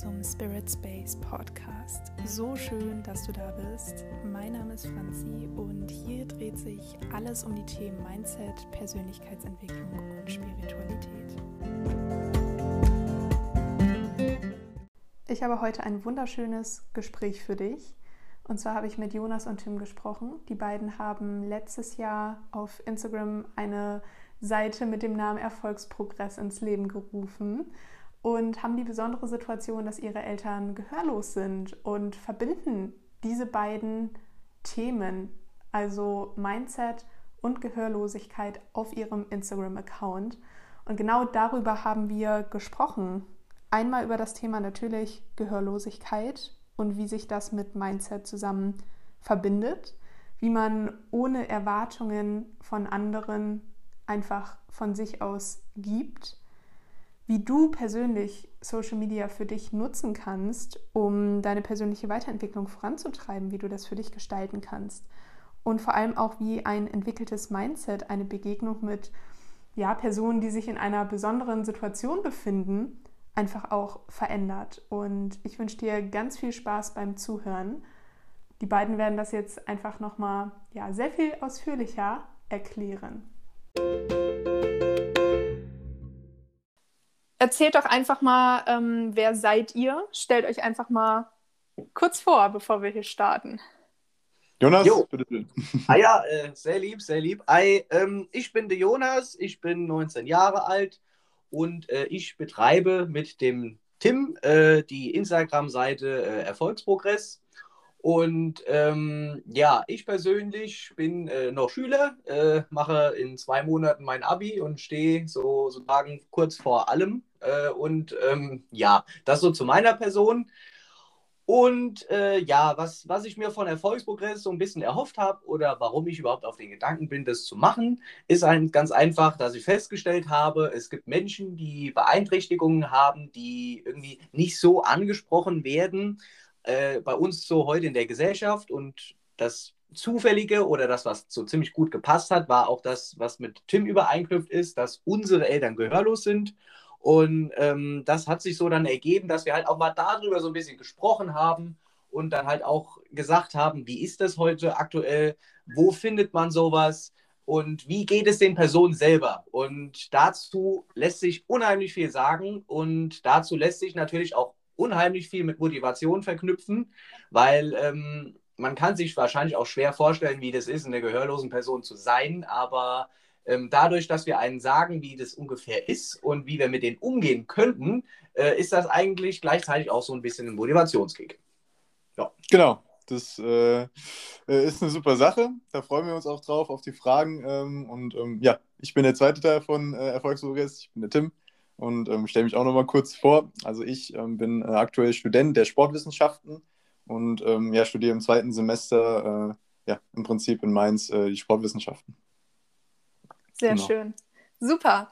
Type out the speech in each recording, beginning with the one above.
zum Spirit Space Podcast. So schön, dass du da bist. Mein Name ist Franzi und hier dreht sich alles um die Themen Mindset, Persönlichkeitsentwicklung und Spiritualität. Ich habe heute ein wunderschönes Gespräch für dich. Und zwar habe ich mit Jonas und Tim gesprochen. Die beiden haben letztes Jahr auf Instagram eine Seite mit dem Namen Erfolgsprogress ins Leben gerufen und haben die besondere Situation, dass ihre Eltern gehörlos sind und verbinden diese beiden Themen, also Mindset und Gehörlosigkeit, auf ihrem Instagram-Account. Und genau darüber haben wir gesprochen. Einmal über das Thema natürlich Gehörlosigkeit und wie sich das mit Mindset zusammen verbindet, wie man ohne Erwartungen von anderen einfach von sich aus gibt wie du persönlich Social Media für dich nutzen kannst, um deine persönliche Weiterentwicklung voranzutreiben, wie du das für dich gestalten kannst. Und vor allem auch, wie ein entwickeltes Mindset eine Begegnung mit ja, Personen, die sich in einer besonderen Situation befinden, einfach auch verändert. Und ich wünsche dir ganz viel Spaß beim Zuhören. Die beiden werden das jetzt einfach nochmal ja, sehr viel ausführlicher erklären. Erzählt doch einfach mal, ähm, wer seid ihr? Stellt euch einfach mal kurz vor, bevor wir hier starten. Jonas, jo. bitte schön. Ah ja, äh, sehr lieb, sehr lieb. Ei, ähm, ich bin der Jonas, ich bin 19 Jahre alt und äh, ich betreibe mit dem Tim äh, die Instagram-Seite äh, Erfolgsprogress. Und ähm, ja, ich persönlich bin äh, noch Schüler, äh, mache in zwei Monaten mein Abi und stehe so sozusagen kurz vor allem. Äh, und ähm, ja, das so zu meiner Person. Und äh, ja, was, was ich mir von Erfolgsprogress so ein bisschen erhofft habe oder warum ich überhaupt auf den Gedanken bin, das zu machen, ist ein, ganz einfach, dass ich festgestellt habe, es gibt Menschen, die Beeinträchtigungen haben, die irgendwie nicht so angesprochen werden äh, bei uns so heute in der Gesellschaft und das Zufällige oder das, was so ziemlich gut gepasst hat, war auch das, was mit Tim übereinknüpft ist, dass unsere Eltern gehörlos sind. Und ähm, das hat sich so dann ergeben, dass wir halt auch mal darüber so ein bisschen gesprochen haben und dann halt auch gesagt haben, wie ist das heute aktuell, wo findet man sowas und wie geht es den Personen selber. Und dazu lässt sich unheimlich viel sagen und dazu lässt sich natürlich auch unheimlich viel mit Motivation verknüpfen, weil ähm, man kann sich wahrscheinlich auch schwer vorstellen, wie das ist, eine gehörlosen Person zu sein, aber dadurch, dass wir einen sagen, wie das ungefähr ist und wie wir mit denen umgehen könnten, äh, ist das eigentlich gleichzeitig auch so ein bisschen ein Motivationskick. Ja. Genau, das äh, äh, ist eine super Sache. Da freuen wir uns auch drauf, auf die Fragen. Ähm, und ähm, ja, ich bin der zweite Teil von äh, Erfolgsprogress. Ich bin der Tim und ähm, stelle mich auch noch mal kurz vor. Also ich ähm, bin äh, aktuell Student der Sportwissenschaften und ähm, ja, studiere im zweiten Semester äh, ja, im Prinzip in Mainz die Sportwissenschaften. Sehr genau. schön. Super.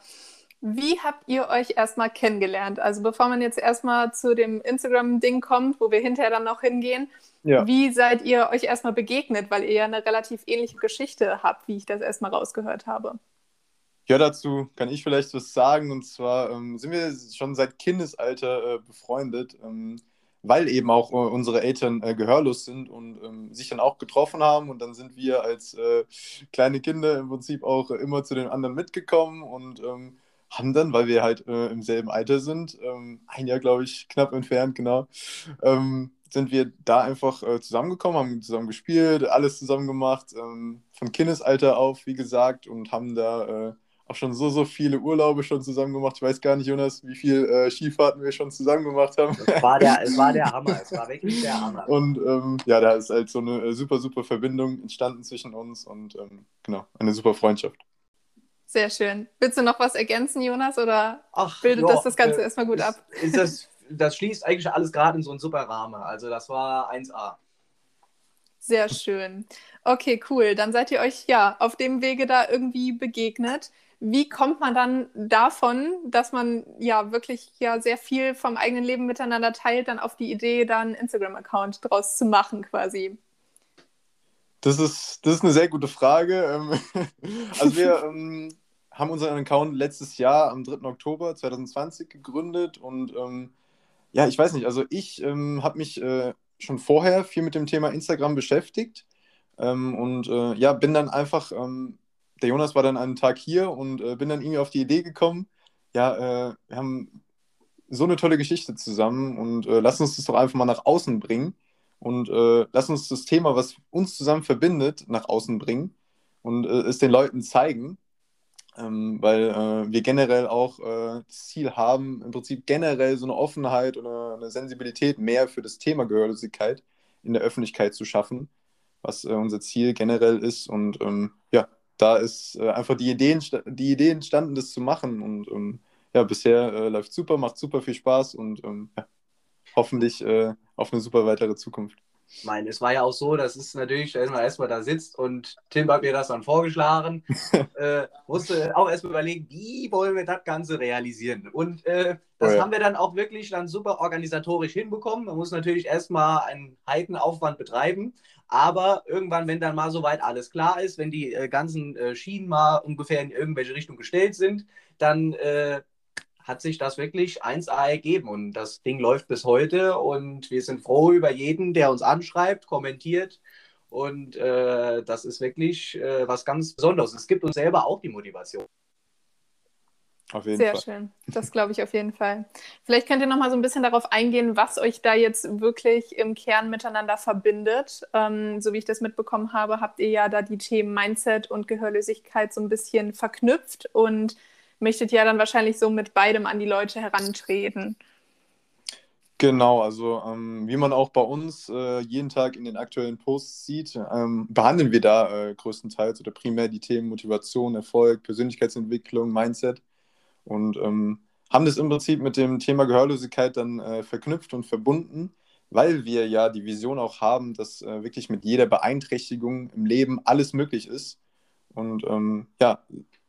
Wie habt ihr euch erstmal kennengelernt? Also bevor man jetzt erstmal zu dem Instagram-Ding kommt, wo wir hinterher dann noch hingehen, ja. wie seid ihr euch erstmal begegnet? Weil ihr ja eine relativ ähnliche Geschichte habt, wie ich das erstmal rausgehört habe. Ja, dazu kann ich vielleicht was sagen. Und zwar ähm, sind wir schon seit Kindesalter äh, befreundet, ähm, weil eben auch äh, unsere Eltern äh, gehörlos sind und ähm, sich dann auch getroffen haben. Und dann sind wir als äh, kleine Kinder im Prinzip auch immer zu den anderen mitgekommen und ähm, haben dann, weil wir halt äh, im selben Alter sind, ähm, ein Jahr, glaube ich, knapp entfernt, genau, ähm, sind wir da einfach äh, zusammengekommen, haben zusammen gespielt, alles zusammen gemacht, von Kindesalter auf, wie gesagt, und haben da auch schon so, so viele Urlaube schon zusammen gemacht. Ich weiß gar nicht, Jonas, wie viele äh, Skifahrten wir schon zusammen gemacht haben. Es war der, es war der Hammer, es war wirklich der Hammer. Und ähm, ja, da ist halt so eine äh, super, super Verbindung entstanden zwischen uns und ähm, genau, eine super Freundschaft. Sehr schön. Willst du noch was ergänzen, Jonas, oder Ach, bildet jo, das das Ganze äh, erstmal gut ist, ab? Ist das, das schließt eigentlich alles gerade in so einen super Rahmen. Also das war 1A. Sehr schön. Okay, cool. Dann seid ihr euch ja auf dem Wege da irgendwie begegnet wie kommt man dann davon, dass man ja wirklich ja sehr viel vom eigenen Leben miteinander teilt, dann auf die Idee, da einen Instagram-Account draus zu machen quasi? Das ist, das ist eine sehr gute Frage. Ähm, also wir ähm, haben unseren Account letztes Jahr am 3. Oktober 2020 gegründet und ähm, Ja, ich weiß nicht. Also ich ähm, habe mich äh, schon vorher viel mit dem Thema Instagram beschäftigt ähm, und äh, ja, bin dann einfach, ähm, der Jonas war dann einen Tag hier und äh, bin dann irgendwie auf die Idee gekommen, ja, äh, wir haben so eine tolle Geschichte zusammen und äh, lass uns das doch einfach mal nach außen bringen und äh, lass uns das Thema, was uns zusammen verbindet, nach außen bringen und es den Leuten zeigen ähm, weil äh, wir generell auch äh, das Ziel haben, im Prinzip generell so eine Offenheit oder eine Sensibilität mehr für das Thema Gehörlosigkeit in der Öffentlichkeit zu schaffen, was äh, unser Ziel generell ist. Und ähm, ja, da ist äh, einfach die Idee, die Idee entstanden, das zu machen. Und ähm, ja, bisher äh, läuft super, macht super viel Spaß und ähm, ja, hoffentlich äh, auf eine super weitere Zukunft. Ich meine, es war ja auch so, das ist natürlich, wenn man erstmal da sitzt und Tim hat mir das dann vorgeschlagen, äh, musste auch erstmal überlegen, wie wollen wir das Ganze realisieren. Und äh, das oh ja. haben wir dann auch wirklich dann super organisatorisch hinbekommen. Man muss natürlich erstmal einen Heitenaufwand betreiben, aber irgendwann, wenn dann mal soweit alles klar ist, wenn die äh, ganzen äh, Schienen mal ungefähr in irgendwelche Richtung gestellt sind, dann äh, hat sich das wirklich 1A ergeben und das Ding läuft bis heute und wir sind froh über jeden, der uns anschreibt, kommentiert und äh, das ist wirklich äh, was ganz Besonderes. Es gibt uns selber auch die Motivation. Auf jeden Sehr Fall. schön. Das glaube ich auf jeden Fall. Vielleicht könnt ihr noch mal so ein bisschen darauf eingehen, was euch da jetzt wirklich im Kern miteinander verbindet. Ähm, so wie ich das mitbekommen habe, habt ihr ja da die Themen Mindset und Gehörlosigkeit so ein bisschen verknüpft und möchtet ja dann wahrscheinlich so mit beidem an die Leute herantreten. Genau, also ähm, wie man auch bei uns äh, jeden Tag in den aktuellen Posts sieht, ähm, behandeln wir da äh, größtenteils oder primär die Themen Motivation, Erfolg, Persönlichkeitsentwicklung, Mindset und ähm, haben das im Prinzip mit dem Thema Gehörlosigkeit dann äh, verknüpft und verbunden, weil wir ja die Vision auch haben, dass äh, wirklich mit jeder Beeinträchtigung im Leben alles möglich ist. Und ähm, ja,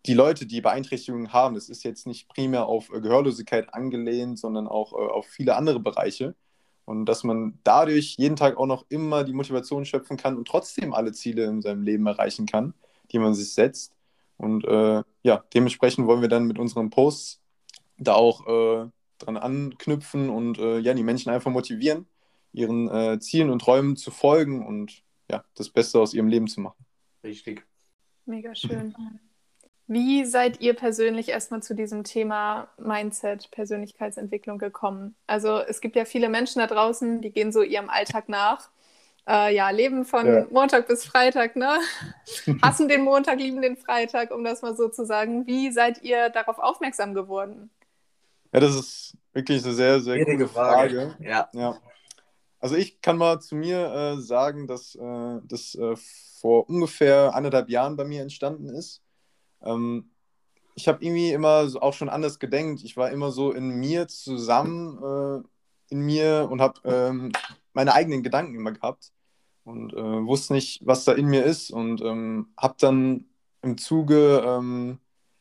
die Leute, die Beeinträchtigungen haben, das ist jetzt nicht primär auf äh, Gehörlosigkeit angelehnt, sondern auch äh, auf viele andere Bereiche. Und dass man dadurch jeden Tag auch noch immer die Motivation schöpfen kann und trotzdem alle Ziele in seinem Leben erreichen kann, die man sich setzt. Und äh, ja, dementsprechend wollen wir dann mit unseren Posts da auch äh, dran anknüpfen und äh, ja, die Menschen einfach motivieren, ihren äh, Zielen und Träumen zu folgen und ja, das Beste aus ihrem Leben zu machen. Richtig. Mega schön. Wie seid ihr persönlich erstmal zu diesem Thema Mindset, Persönlichkeitsentwicklung gekommen? Also es gibt ja viele Menschen da draußen, die gehen so ihrem Alltag nach. Äh, ja, leben von ja. Montag bis Freitag, ne? Hassen den Montag, lieben den Freitag, um das mal so zu sagen. Wie seid ihr darauf aufmerksam geworden? Ja, das ist wirklich eine sehr, sehr gute Frage. Frage. Ja. ja. Also ich kann mal zu mir äh, sagen, dass äh, das äh, vor ungefähr anderthalb Jahren bei mir entstanden ist. Ähm, ich habe irgendwie immer auch schon anders gedenkt. Ich war immer so in mir zusammen, äh, in mir und habe ähm, meine eigenen Gedanken immer gehabt und äh, wusste nicht, was da in mir ist und ähm, habe dann im Zuge ähm,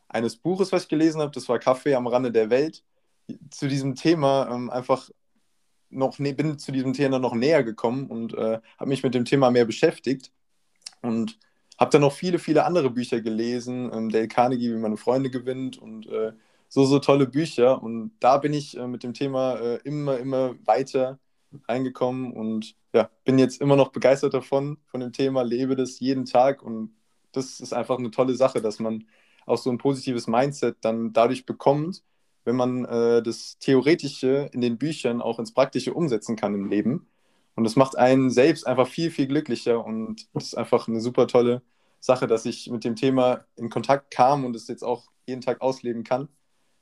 eines Buches, was ich gelesen habe, das war Kaffee am Rande der Welt, zu diesem Thema ähm, einfach noch, bin zu diesem Thema noch näher gekommen und äh, habe mich mit dem Thema mehr beschäftigt und habe dann noch viele, viele andere Bücher gelesen. Ähm, Dale Carnegie, wie man Freunde gewinnt und äh, so, so tolle Bücher. Und da bin ich äh, mit dem Thema äh, immer, immer weiter reingekommen und ja, bin jetzt immer noch begeistert davon, von dem Thema, lebe das jeden Tag und das ist einfach eine tolle Sache, dass man auch so ein positives Mindset dann dadurch bekommt, wenn man äh, das Theoretische in den Büchern auch ins Praktische umsetzen kann im Leben. Und das macht einen selbst einfach viel, viel glücklicher und das ist einfach eine super tolle Sache, dass ich mit dem Thema in Kontakt kam und es jetzt auch jeden Tag ausleben kann.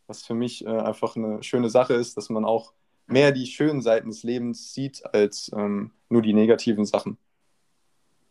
Was für mich äh, einfach eine schöne Sache ist, dass man auch mehr die schönen Seiten des Lebens sieht als ähm, nur die negativen Sachen.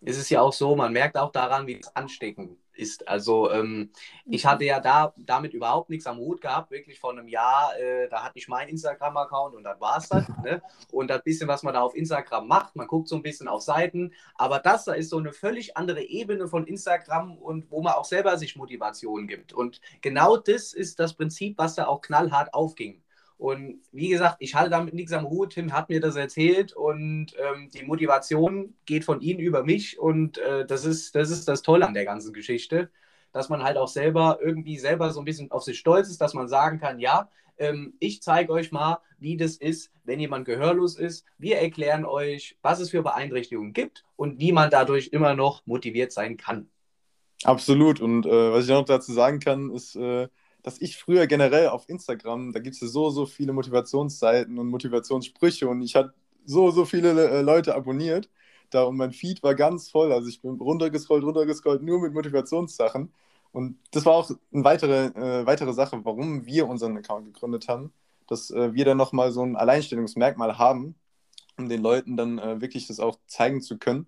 Es ist ja auch so, man merkt auch daran, wie es ansteckend ist. Also ähm, ich hatte ja da damit überhaupt nichts am Hut gehabt, wirklich vor einem Jahr, äh, da hatte ich meinen Instagram-Account und das war es dann. Ne? Und das bisschen, was man da auf Instagram macht, man guckt so ein bisschen auf Seiten, aber das da ist so eine völlig andere Ebene von Instagram und wo man auch selber sich Motivation gibt. Und genau das ist das Prinzip, was da auch knallhart aufging. Und wie gesagt, ich halte damit nichts am Hut. Tim hat mir das erzählt und ähm, die Motivation geht von ihm über mich und äh, das, ist, das ist das Tolle an der ganzen Geschichte, dass man halt auch selber irgendwie selber so ein bisschen auf sich stolz ist, dass man sagen kann, ja, ähm, ich zeige euch mal, wie das ist, wenn jemand gehörlos ist. Wir erklären euch, was es für Beeinträchtigungen gibt und wie man dadurch immer noch motiviert sein kann. Absolut. Und äh, was ich noch dazu sagen kann, ist, äh, dass ich früher generell auf Instagram, da gibt es so, so viele Motivationsseiten und Motivationssprüche und ich hatte so, so viele äh, Leute abonniert da und mein Feed war ganz voll. Also ich bin runtergescrollt, runtergescrollt, nur mit Motivationssachen. Und das war auch eine weitere, äh, weitere Sache, warum wir unseren Account gegründet haben, dass äh, wir dann nochmal so ein Alleinstellungsmerkmal haben, um den Leuten dann äh, wirklich das auch zeigen zu können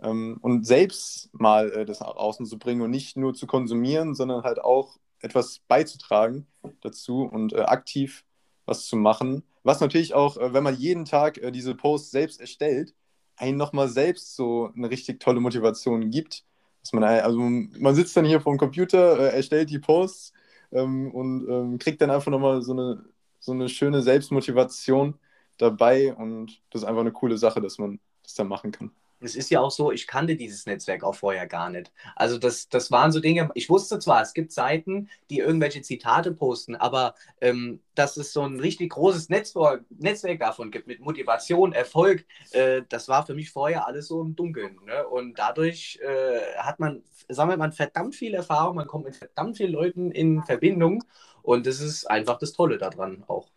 ähm, und selbst mal äh, das nach außen zu bringen und nicht nur zu konsumieren, sondern halt auch etwas beizutragen dazu und äh, aktiv was zu machen. Was natürlich auch, äh, wenn man jeden Tag diese Posts selbst erstellt, einen nochmal selbst so eine richtig tolle Motivation gibt. Dass man, also man sitzt dann hier vor dem Computer, äh, erstellt die Posts ähm, und ähm, kriegt dann einfach nochmal so eine, so eine schöne Selbstmotivation dabei und das ist einfach eine coole Sache, dass man das dann machen kann es ist ja auch so, ich kannte dieses Netzwerk auch vorher gar nicht. Also das, das waren so Dinge, ich wusste zwar, es gibt Seiten, die irgendwelche Zitate posten, aber ähm, dass es so ein richtig großes Netzwerk, Netzwerk davon gibt mit Motivation, Erfolg, äh, das war für mich vorher alles so im Dunkeln. Ne? Und dadurch äh, hat man, sammelt man verdammt viel Erfahrung, man kommt mit verdammt vielen Leuten in Verbindung und das ist einfach das Tolle daran auch.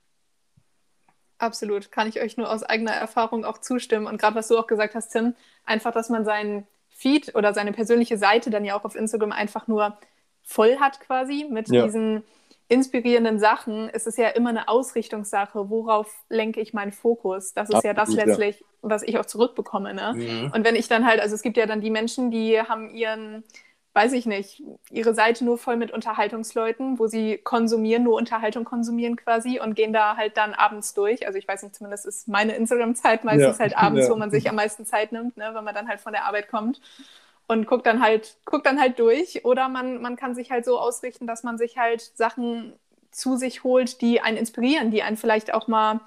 Absolut, kann ich euch nur aus eigener Erfahrung auch zustimmen. Und gerade was du auch gesagt hast, Tim, einfach, dass man seinen Feed oder seine persönliche Seite dann ja auch auf Instagram einfach nur voll hat quasi mit ja. diesen inspirierenden Sachen, ist es ja immer eine Ausrichtungssache, worauf lenke ich meinen Fokus. Das ist Absolut, ja das letztlich, ja. was ich auch zurückbekomme. Ne? Mhm. Und wenn ich dann halt, also es gibt ja dann die Menschen, die haben ihren weiß ich nicht, ihre Seite nur voll mit Unterhaltungsleuten, wo sie konsumieren, nur Unterhaltung konsumieren quasi und gehen da halt dann abends durch. Also ich weiß nicht, zumindest ist meine Instagram-Zeit meistens ja. halt abends, ja. wo man sich am meisten Zeit nimmt, ne, wenn man dann halt von der Arbeit kommt und guckt dann halt, guckt dann halt durch. Oder man, man kann sich halt so ausrichten, dass man sich halt Sachen zu sich holt, die einen inspirieren, die einen vielleicht auch mal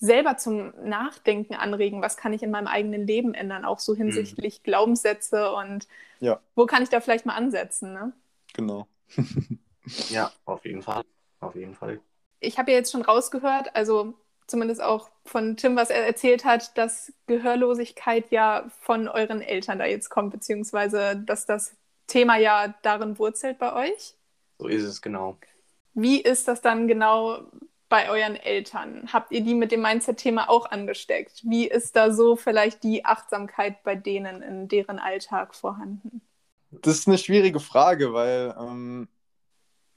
selber zum Nachdenken anregen, was kann ich in meinem eigenen Leben ändern, auch so hinsichtlich mhm. Glaubenssätze und ja. wo kann ich da vielleicht mal ansetzen. Ne? Genau. ja, auf jeden Fall. Auf jeden Fall. Ich habe ja jetzt schon rausgehört, also zumindest auch von Tim, was er erzählt hat, dass Gehörlosigkeit ja von euren Eltern da jetzt kommt, beziehungsweise dass das Thema ja darin wurzelt bei euch. So ist es genau. Wie ist das dann genau bei euren Eltern? Habt ihr die mit dem Mindset-Thema auch angesteckt? Wie ist da so vielleicht die Achtsamkeit bei denen in deren Alltag vorhanden? Das ist eine schwierige Frage, weil ähm,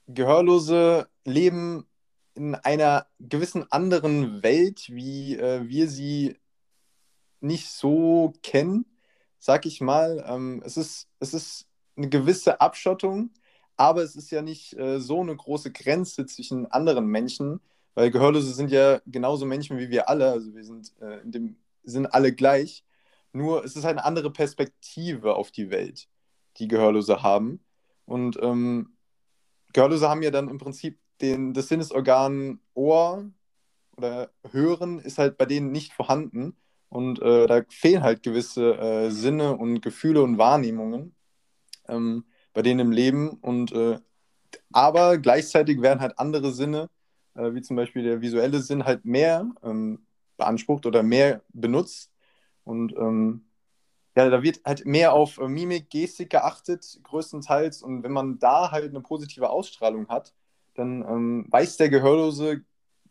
Gehörlose leben in einer gewissen anderen Welt, wie äh, wir sie nicht so kennen, sag ich mal. Ähm, es, ist, es ist eine gewisse Abschottung, aber es ist ja nicht äh, so eine große Grenze zwischen anderen Menschen, weil Gehörlose sind ja genauso Menschen wie wir alle, also wir sind, äh, in dem, sind alle gleich. Nur es ist halt eine andere Perspektive auf die Welt, die Gehörlose haben. Und ähm, Gehörlose haben ja dann im Prinzip den, das Sinnesorgan Ohr oder Hören ist halt bei denen nicht vorhanden. Und äh, da fehlen halt gewisse äh, Sinne und Gefühle und Wahrnehmungen ähm, bei denen im Leben. Und äh, aber gleichzeitig werden halt andere Sinne äh, wie zum Beispiel der visuelle Sinn, halt mehr ähm, beansprucht oder mehr benutzt. Und ähm, ja, da wird halt mehr auf äh, Mimik, Gestik geachtet, größtenteils. Und wenn man da halt eine positive Ausstrahlung hat, dann ähm, weiß der Gehörlose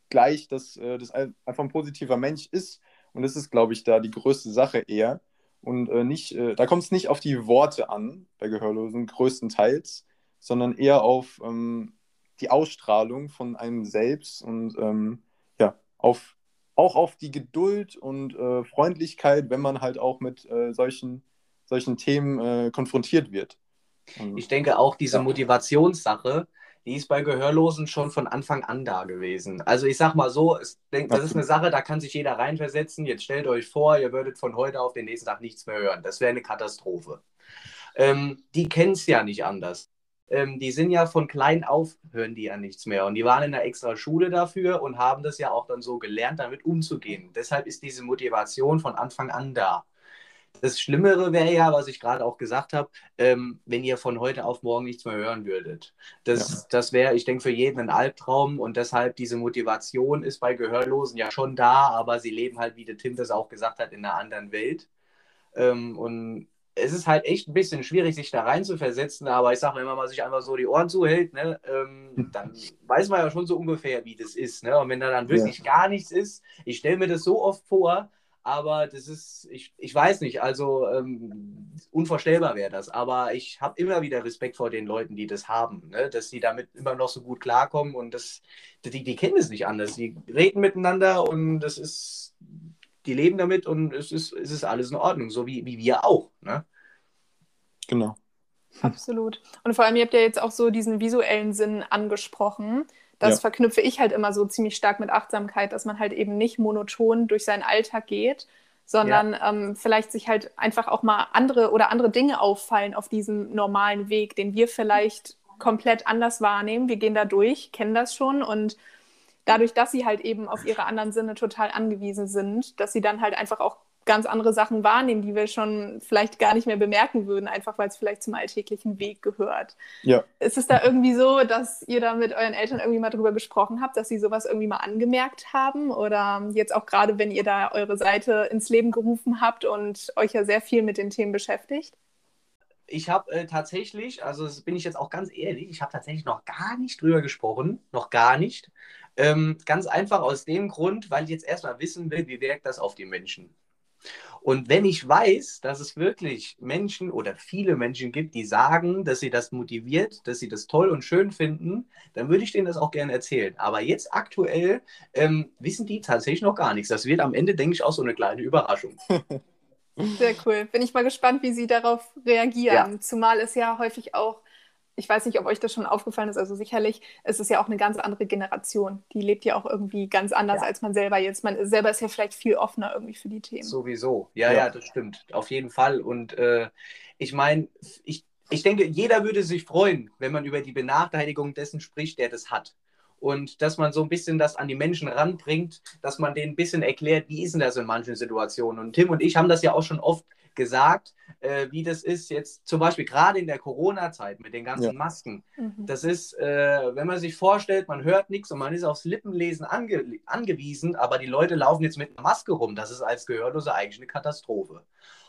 gleich, dass äh, das einfach ein positiver Mensch ist. Und das ist, glaube ich, da die größte Sache eher. Und äh, nicht, äh, da kommt es nicht auf die Worte an, bei Gehörlosen größtenteils, sondern eher auf ähm, die Ausstrahlung von einem selbst und ähm, ja, auf, auch auf die Geduld und äh, Freundlichkeit, wenn man halt auch mit äh, solchen, solchen Themen äh, konfrontiert wird. Und, ich denke auch diese ja. Motivationssache, die ist bei Gehörlosen schon von Anfang an da gewesen. Also ich sag mal so, es, denk, das ist eine Sache, da kann sich jeder reinversetzen. Jetzt stellt euch vor, ihr würdet von heute auf den nächsten Tag nichts mehr hören. Das wäre eine Katastrophe. Ähm, die kennen es ja nicht anders ähm, die sind ja von klein auf, hören die ja nichts mehr. Und die waren in einer extra Schule dafür und haben das ja auch dann so gelernt, damit umzugehen. Deshalb ist diese Motivation von Anfang an da. Das Schlimmere wäre ja, was ich gerade auch gesagt habe, ähm, wenn ihr von heute auf morgen nichts mehr hören würdet. Das, ja. das wäre, ich denke, für jeden ein Albtraum und deshalb diese Motivation ist bei Gehörlosen ja schon da, aber sie leben halt, wie der Tim das auch gesagt hat, in einer anderen Welt. Ähm, und es ist halt echt ein bisschen schwierig, sich da rein zu versetzen, aber ich sage mal, wenn man sich einfach so die Ohren zuhält, ne, ähm, dann weiß man ja schon so ungefähr, wie das ist. Ne? Und wenn da dann wirklich ja. gar nichts ist, ich stelle mir das so oft vor, aber das ist, ich, ich weiß nicht, also ähm, unvorstellbar wäre das. Aber ich habe immer wieder Respekt vor den Leuten, die das haben, ne? dass sie damit immer noch so gut klarkommen und das, die, die kennen es nicht anders. Die reden miteinander und das ist, die leben damit und es ist, es ist alles in Ordnung, so wie, wie wir auch. Ne? Genau. Absolut. Und vor allem, ihr habt ja jetzt auch so diesen visuellen Sinn angesprochen. Das ja. verknüpfe ich halt immer so ziemlich stark mit Achtsamkeit, dass man halt eben nicht monoton durch seinen Alltag geht, sondern ja. ähm, vielleicht sich halt einfach auch mal andere oder andere Dinge auffallen auf diesem normalen Weg, den wir vielleicht komplett anders wahrnehmen. Wir gehen da durch, kennen das schon und dadurch, dass sie halt eben auf ihre anderen Sinne total angewiesen sind, dass sie dann halt einfach auch ganz andere Sachen wahrnehmen, die wir schon vielleicht gar nicht mehr bemerken würden, einfach weil es vielleicht zum alltäglichen Weg gehört. Ja. Ist es da irgendwie so, dass ihr da mit euren Eltern irgendwie mal drüber gesprochen habt, dass sie sowas irgendwie mal angemerkt haben? Oder jetzt auch gerade, wenn ihr da eure Seite ins Leben gerufen habt und euch ja sehr viel mit den Themen beschäftigt? Ich habe äh, tatsächlich, also das bin ich jetzt auch ganz ehrlich, ich habe tatsächlich noch gar nicht drüber gesprochen, noch gar nicht. Ähm, ganz einfach aus dem Grund, weil ich jetzt erstmal wissen will, wie wirkt das auf die Menschen. Und wenn ich weiß, dass es wirklich Menschen oder viele Menschen gibt, die sagen, dass sie das motiviert, dass sie das toll und schön finden, dann würde ich denen das auch gerne erzählen. Aber jetzt aktuell ähm, wissen die tatsächlich noch gar nichts. Das wird am Ende, denke ich, auch so eine kleine Überraschung. Sehr cool. Bin ich mal gespannt, wie Sie darauf reagieren. Ja. Zumal es ja häufig auch ich weiß nicht, ob euch das schon aufgefallen ist, also sicherlich, es ist ja auch eine ganz andere Generation. Die lebt ja auch irgendwie ganz anders ja. als man selber jetzt. Man selber ist ja vielleicht viel offener irgendwie für die Themen. Sowieso, ja, ja, ja das stimmt. Auf jeden Fall. Und äh, ich meine, ich, ich denke, jeder würde sich freuen, wenn man über die Benachteiligung dessen spricht, der das hat. Und dass man so ein bisschen das an die Menschen ranbringt, dass man denen ein bisschen erklärt, wie ist denn das in manchen Situationen. Und Tim und ich haben das ja auch schon oft gesagt, äh, wie das ist jetzt zum Beispiel gerade in der Corona-Zeit mit den ganzen ja. Masken. Mhm. Das ist, äh, wenn man sich vorstellt, man hört nichts und man ist aufs Lippenlesen ange angewiesen, aber die Leute laufen jetzt mit einer Maske rum. Das ist als Gehörloser eigentlich eine Katastrophe.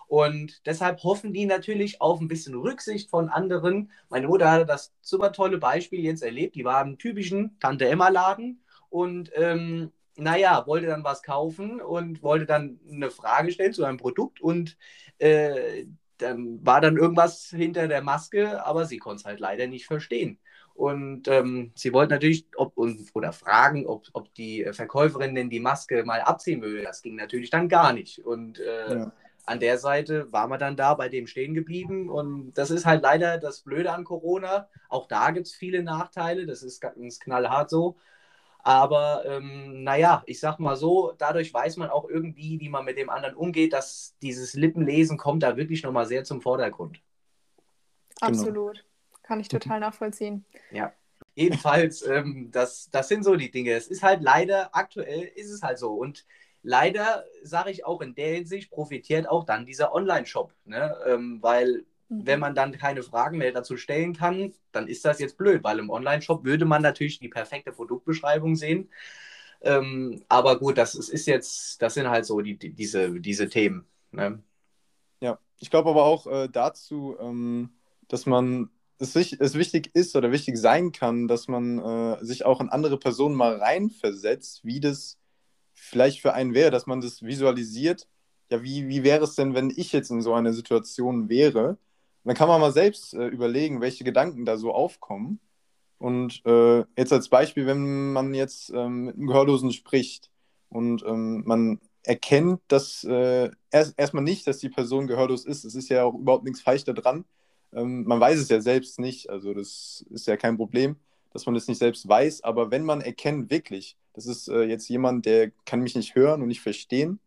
Und deshalb hoffen die natürlich auf ein bisschen Rücksicht von anderen. Meine Mutter hatte das super tolle Beispiel jetzt erlebt. Die war im typischen Tante-Emma-Laden und ähm, naja, wollte dann was kaufen und wollte dann eine Frage stellen zu einem Produkt und äh, dann war dann irgendwas hinter der Maske, aber sie konnte es halt leider nicht verstehen. Und ähm, sie wollte natürlich ob, und, oder fragen, ob, ob die Verkäuferin denn die Maske mal abziehen würde. Das ging natürlich dann gar nicht. Und äh, ja. an der Seite war man dann da bei dem stehen geblieben. Und das ist halt leider das Blöde an Corona. Auch da gibt es viele Nachteile. Das ist ganz knallhart so. Aber ähm, naja, ich sag mal so, dadurch weiß man auch irgendwie, wie man mit dem anderen umgeht, dass dieses Lippenlesen kommt da wirklich nochmal sehr zum Vordergrund. Genau. Absolut. Genau. Kann ich total nachvollziehen. Ja. Jedenfalls, ähm, das, das sind so die Dinge. Es ist halt leider, aktuell ist es halt so. Und leider, sage ich auch in der Hinsicht, profitiert auch dann dieser Online-Shop. Ne? Ähm, weil wenn mhm. man dann keine Fragen mehr dazu stellen kann, dann ist das jetzt blöd, weil im Online-Shop würde man natürlich die perfekte Produktbeschreibung sehen. Ähm, aber gut, das ist, ist, jetzt, das sind halt so die, die diese, diese Themen. Ne? Ja, ich glaube aber auch äh, dazu, ähm, dass man es, es, wichtig ist oder wichtig sein kann, dass man äh, sich auch in andere Personen mal reinversetzt, wie das vielleicht für einen wäre, dass man das visualisiert. Ja, wie, wie wäre es denn, wenn ich jetzt in so einer Situation wäre? Dann kann man mal selbst äh, überlegen, welche Gedanken da so aufkommen. Und äh, jetzt als Beispiel, wenn man jetzt ähm, mit einem Gehörlosen spricht und ähm, man erkennt, dass äh, erst, erstmal nicht, dass die Person gehörlos ist. Es ist ja auch überhaupt nichts falsch daran. Ähm, man weiß es ja selbst nicht, also das ist ja kein Problem, dass man das nicht selbst weiß. Aber wenn man erkennt wirklich, das ist äh, jetzt jemand, der kann mich nicht hören und nicht verstehen,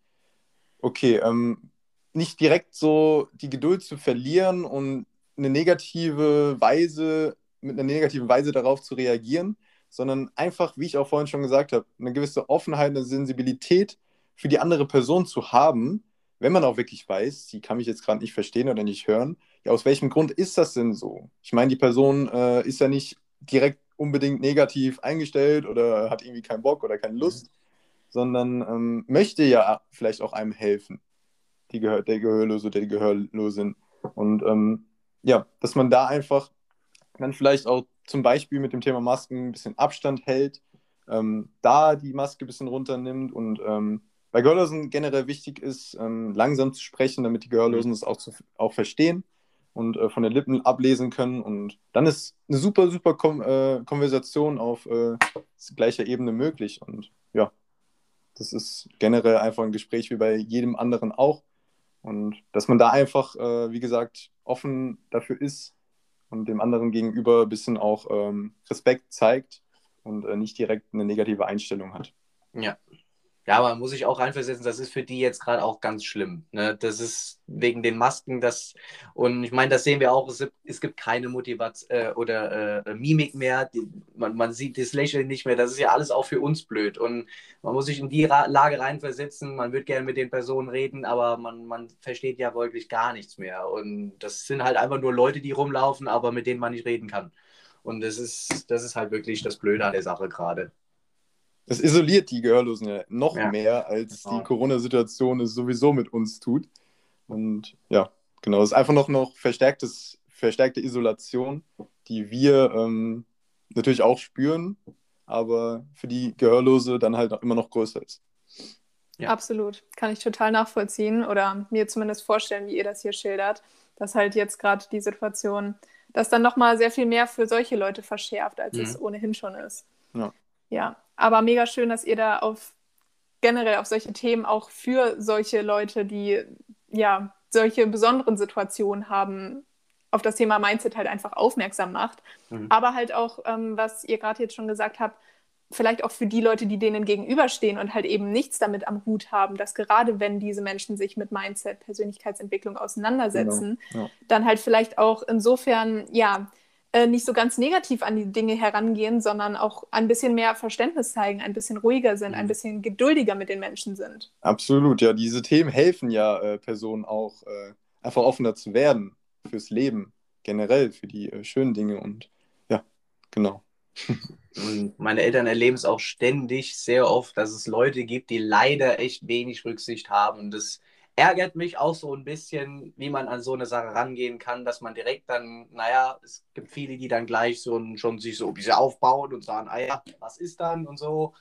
okay, ähm, nicht direkt so die Geduld zu verlieren und eine negative Weise, mit einer negativen Weise darauf zu reagieren, sondern einfach, wie ich auch vorhin schon gesagt habe, eine gewisse Offenheit, eine Sensibilität für die andere Person zu haben, wenn man auch wirklich weiß, sie kann mich jetzt gerade nicht verstehen oder nicht hören, ja, aus welchem Grund ist das denn so? Ich meine, die Person äh, ist ja nicht direkt unbedingt negativ eingestellt oder hat irgendwie keinen Bock oder keine Lust, sondern ähm, möchte ja vielleicht auch einem helfen, die Gehör der Gehörlose oder die Gehörlosin. Und ähm, ja, dass man da einfach dann vielleicht auch zum Beispiel mit dem Thema Masken ein bisschen Abstand hält, ähm, da die Maske ein bisschen runternimmt und ähm, bei Gehörlosen generell wichtig ist, ähm, langsam zu sprechen, damit die Gehörlosen das auch, zu, auch verstehen und äh, von den Lippen ablesen können. Und dann ist eine super, super Kom äh, Konversation auf äh, gleicher Ebene möglich. Und ja, das ist generell einfach ein Gespräch wie bei jedem anderen auch. Und dass man da einfach, äh, wie gesagt, offen dafür ist und dem anderen gegenüber ein bisschen auch ähm, Respekt zeigt und äh, nicht direkt eine negative Einstellung hat. Ja, ja, aber man muss sich auch reinversetzen, das ist für die jetzt gerade auch ganz schlimm. Ne? Das ist wegen den Masken, das und ich meine, das sehen wir auch, es, gibt keine Motivation äh, oder äh, Mimik mehr, die, man, man sieht das Lächeln nicht mehr, das ist ja alles auch für uns blöd. Und man muss sich in die Ra Lage reinversetzen, man wird gerne mit den Personen reden, aber man, man versteht ja wirklich gar nichts mehr. Und das sind halt einfach nur Leute, die rumlaufen, aber mit denen man nicht reden kann. Und das ist, das ist halt wirklich das Blöde an der Sache gerade. Das isoliert die Gehörlosen ja noch ja. mehr, als genau. die Corona-Situation es sowieso mit uns tut. Und ja, genau, es ist einfach noch, noch verstärktes, verstärkte Isolation, die wir ähm, natürlich auch spüren, aber für die Gehörlose dann halt immer noch größer ist. Ja. Absolut, kann ich total nachvollziehen oder mir zumindest vorstellen, wie ihr das hier schildert, dass halt jetzt gerade die Situation das dann nochmal sehr viel mehr für solche Leute verschärft, als mhm. es ohnehin schon ist. Ja. Ja, aber mega schön, dass ihr da auf generell auf solche Themen auch für solche Leute, die ja solche besonderen Situationen haben, auf das Thema Mindset halt einfach aufmerksam macht. Mhm. Aber halt auch, ähm, was ihr gerade jetzt schon gesagt habt, vielleicht auch für die Leute, die denen gegenüberstehen und halt eben nichts damit am Hut haben, dass gerade wenn diese Menschen sich mit Mindset, Persönlichkeitsentwicklung auseinandersetzen, genau. ja. dann halt vielleicht auch insofern, ja, äh, nicht so ganz negativ an die Dinge herangehen, sondern auch ein bisschen mehr Verständnis zeigen, ein bisschen ruhiger sind, ein mhm. bisschen geduldiger mit den Menschen sind. Absolut, ja. Diese Themen helfen ja äh, Personen auch, äh, einfach offener zu werden fürs Leben, generell, für die äh, schönen Dinge und ja, genau. Und meine Eltern erleben es auch ständig, sehr oft, dass es Leute gibt, die leider echt wenig Rücksicht haben. Und das ärgert mich auch so ein bisschen, wie man an so eine Sache rangehen kann, dass man direkt dann, naja, es gibt viele, die dann gleich so schon sich so ein bisschen aufbauen und sagen, ah ja, was ist dann und so.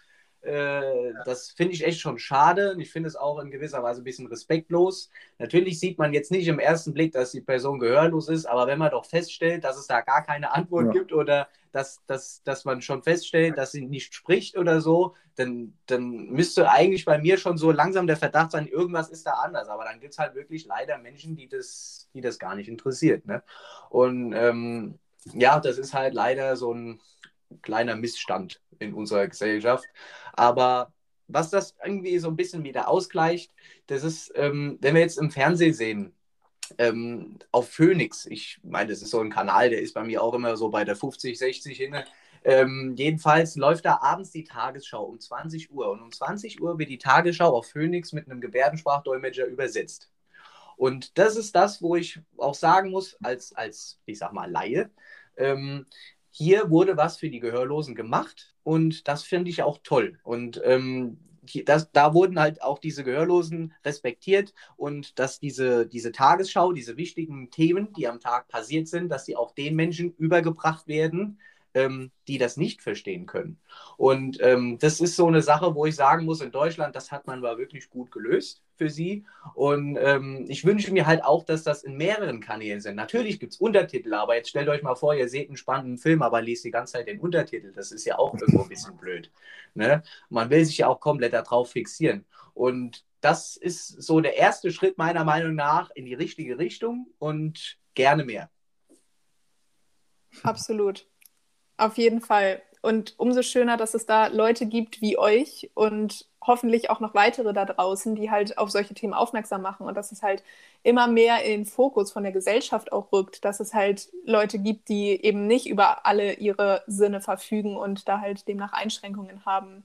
Äh, das finde ich echt schon schade und ich finde es auch in gewisser Weise ein bisschen respektlos. Natürlich sieht man jetzt nicht im ersten Blick, dass die Person gehörlos ist, aber wenn man doch feststellt, dass es da gar keine Antwort ja. gibt oder dass, dass, dass man schon feststellt, dass sie nicht spricht oder so, dann, dann müsste eigentlich bei mir schon so langsam der Verdacht sein, irgendwas ist da anders. Aber dann gibt es halt wirklich leider Menschen, die das, die das gar nicht interessiert. Ne? Und ähm, ja, das ist halt leider so ein kleiner Missstand in unserer Gesellschaft. Aber was das irgendwie so ein bisschen wieder ausgleicht, das ist, ähm, wenn wir jetzt im Fernsehen sehen, ähm, auf Phoenix, ich meine, das ist so ein Kanal, der ist bei mir auch immer so bei der 50, 60 hin. Ähm, jedenfalls läuft da abends die Tagesschau um 20 Uhr und um 20 Uhr wird die Tagesschau auf Phoenix mit einem Gebärdensprachdolmetscher übersetzt. Und das ist das, wo ich auch sagen muss, als, als ich sag mal, Laie, ähm, hier wurde was für die Gehörlosen gemacht und das finde ich auch toll. Und ähm, das, da wurden halt auch diese Gehörlosen respektiert und dass diese, diese Tagesschau, diese wichtigen Themen, die am Tag passiert sind, dass sie auch den Menschen übergebracht werden, ähm, die das nicht verstehen können. Und ähm, das ist so eine Sache, wo ich sagen muss, in Deutschland, das hat man mal wirklich gut gelöst für sie. Und ähm, ich wünsche mir halt auch, dass das in mehreren Kanälen sind. Natürlich gibt es Untertitel, aber jetzt stellt euch mal vor, ihr seht einen spannenden Film, aber liest die ganze Zeit den Untertitel. Das ist ja auch irgendwo ein bisschen blöd. Ne? Man will sich ja auch komplett darauf fixieren. Und das ist so der erste Schritt meiner Meinung nach in die richtige Richtung und gerne mehr. Absolut. Auf jeden Fall. Und umso schöner, dass es da Leute gibt wie euch und hoffentlich auch noch weitere da draußen, die halt auf solche Themen aufmerksam machen und dass es halt immer mehr in den Fokus von der Gesellschaft auch rückt, dass es halt Leute gibt, die eben nicht über alle ihre Sinne verfügen und da halt demnach Einschränkungen haben.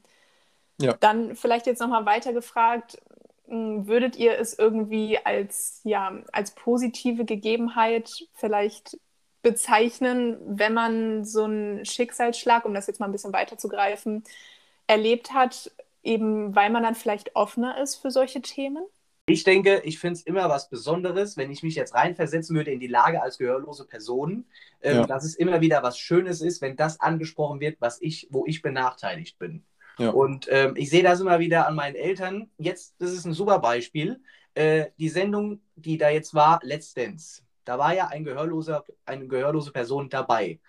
Ja. Dann vielleicht jetzt nochmal weiter gefragt, hm, würdet ihr es irgendwie als, ja, als positive Gegebenheit vielleicht bezeichnen, wenn man so einen Schicksalsschlag, um das jetzt mal ein bisschen weiterzugreifen, erlebt hat, eben weil man dann vielleicht offener ist für solche Themen? Ich denke, ich finde es immer was Besonderes, wenn ich mich jetzt reinversetzen würde in die Lage als gehörlose Person, ähm, ja. dass es immer wieder was Schönes ist, wenn das angesprochen wird, was ich, wo ich benachteiligt bin. Ja. Und ähm, ich sehe das immer wieder an meinen Eltern. Jetzt, das ist ein super Beispiel. Äh, die Sendung, die da jetzt war, Let's Dance. Da war ja ein gehörloser, eine gehörlose Person dabei.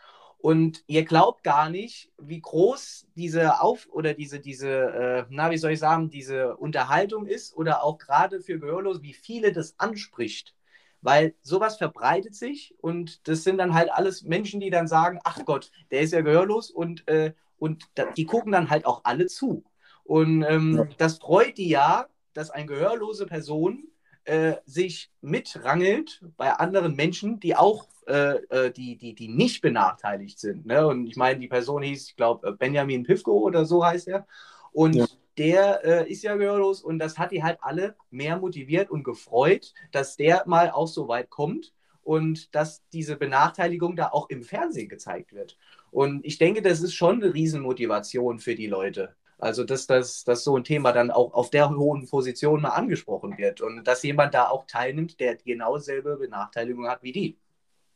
Und ihr glaubt gar nicht, wie groß diese Auf- oder diese, diese, äh, na, wie soll ich sagen, diese Unterhaltung ist oder auch gerade für Gehörlose, wie viele das anspricht. Weil sowas verbreitet sich und das sind dann halt alles Menschen, die dann sagen, ach Gott, der ist ja gehörlos und, äh, und da, die gucken dann halt auch alle zu. Und ähm, ja. das freut die ja, dass eine gehörlose Person äh, sich mitrangelt bei anderen Menschen, die auch äh, äh, die, die, die nicht benachteiligt sind. Ne? Und ich meine, die Person hieß, ich glaube, äh, Benjamin Pivko oder so heißt er. Und ja. der äh, ist ja gehörlos und das hat die halt alle mehr motiviert und gefreut, dass der mal auch so weit kommt und dass diese Benachteiligung da auch im Fernsehen gezeigt wird. Und ich denke, das ist schon eine Riesenmotivation für die Leute. Also, dass, dass, dass so ein Thema dann auch auf der hohen Position mal angesprochen wird und dass jemand da auch teilnimmt, der genau dieselbe Benachteiligung hat wie die.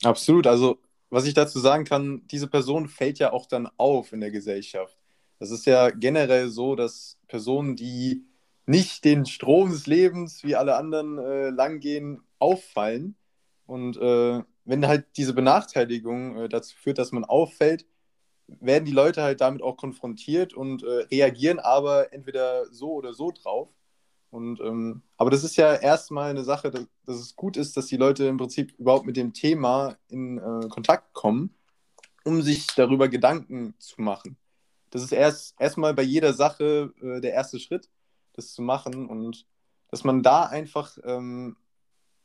Absolut. Also, was ich dazu sagen kann, diese Person fällt ja auch dann auf in der Gesellschaft. Das ist ja generell so, dass Personen, die nicht den Strom des Lebens wie alle anderen äh, langgehen, auffallen. Und äh, wenn halt diese Benachteiligung äh, dazu führt, dass man auffällt, werden die Leute halt damit auch konfrontiert und äh, reagieren aber entweder so oder so drauf. Und, ähm, aber das ist ja erstmal eine Sache, dass, dass, es gut ist, dass die Leute im Prinzip überhaupt mit dem Thema in äh, Kontakt kommen, um sich darüber Gedanken zu machen. Das ist erst erstmal bei jeder Sache äh, der erste Schritt, das zu machen und dass man da einfach ähm,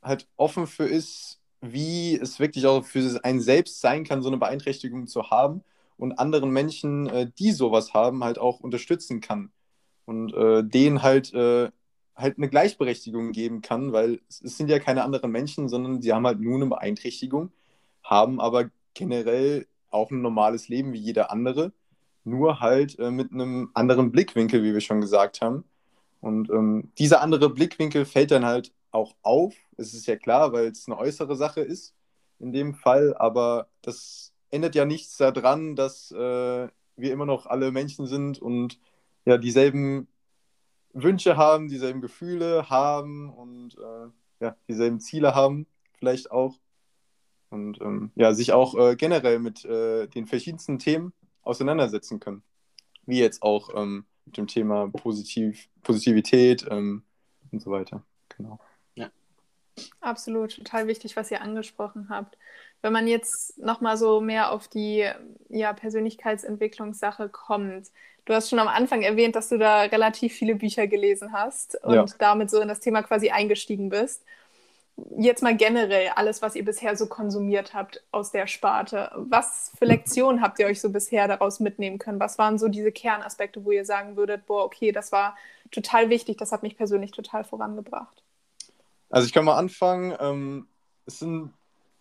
halt offen für ist, wie es wirklich auch für einen selbst sein kann, so eine Beeinträchtigung zu haben und anderen Menschen, äh, die sowas haben, halt auch unterstützen kann und äh, denen halt, äh, halt eine Gleichberechtigung geben kann, weil es, es, sind ja keine anderen Menschen, sondern sie haben halt nur eine Beeinträchtigung, haben aber generell auch ein normales Leben wie jeder andere, nur halt äh, mit einem anderen Blickwinkel, wie wir schon gesagt haben. Und ähm, dieser andere Blickwinkel fällt dann halt auch auf. Es ist ja klar, weil es eine äußere Sache ist in dem Fall, aber das ändert ja nichts daran, dass äh, wir immer noch alle Menschen sind und ja dieselben Wünsche haben, dieselben Gefühle haben und äh, ja, dieselben Ziele haben, vielleicht auch. Und ähm, ja, sich auch äh, generell mit äh, den verschiedensten Themen auseinandersetzen können. Wie jetzt auch ähm, mit dem Thema Positiv Positivität ähm, und so weiter. Genau. Absolut, total wichtig, was ihr angesprochen habt. Wenn man jetzt nochmal so mehr auf die ja, Persönlichkeitsentwicklungssache kommt, du hast schon am Anfang erwähnt, dass du da relativ viele Bücher gelesen hast und ja. damit so in das Thema quasi eingestiegen bist. Jetzt mal generell alles, was ihr bisher so konsumiert habt aus der Sparte. Was für Lektionen habt ihr euch so bisher daraus mitnehmen können? Was waren so diese Kernaspekte, wo ihr sagen würdet, boah, okay, das war total wichtig, das hat mich persönlich total vorangebracht? Also ich kann mal anfangen. Ähm, es sind